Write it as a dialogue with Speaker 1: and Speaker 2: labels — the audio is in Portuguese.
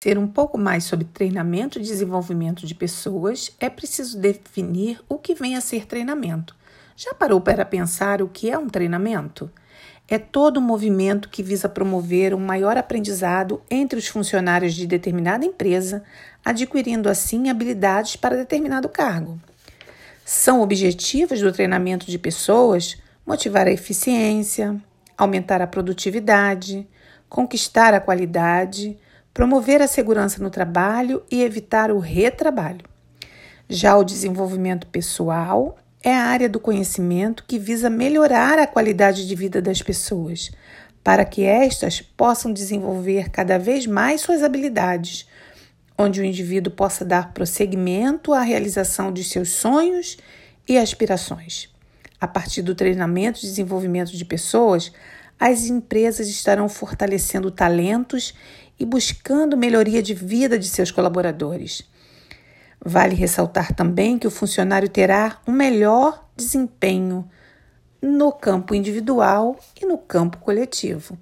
Speaker 1: Ser um pouco mais sobre treinamento e desenvolvimento de pessoas, é preciso definir o que vem a ser treinamento. Já parou para pensar o que é um treinamento? É todo um movimento que visa promover um maior aprendizado entre os funcionários de determinada empresa, adquirindo assim habilidades para determinado cargo. São objetivos do treinamento de pessoas motivar a eficiência, aumentar a produtividade, conquistar a qualidade promover a segurança no trabalho e evitar o retrabalho. Já o desenvolvimento pessoal é a área do conhecimento que visa melhorar a qualidade de vida das pessoas, para que estas possam desenvolver cada vez mais suas habilidades, onde o indivíduo possa dar prosseguimento à realização de seus sonhos e aspirações. A partir do treinamento e desenvolvimento de pessoas, as empresas estarão fortalecendo talentos e buscando melhoria de vida de seus colaboradores. Vale ressaltar também que o funcionário terá um melhor desempenho no campo individual e no campo coletivo.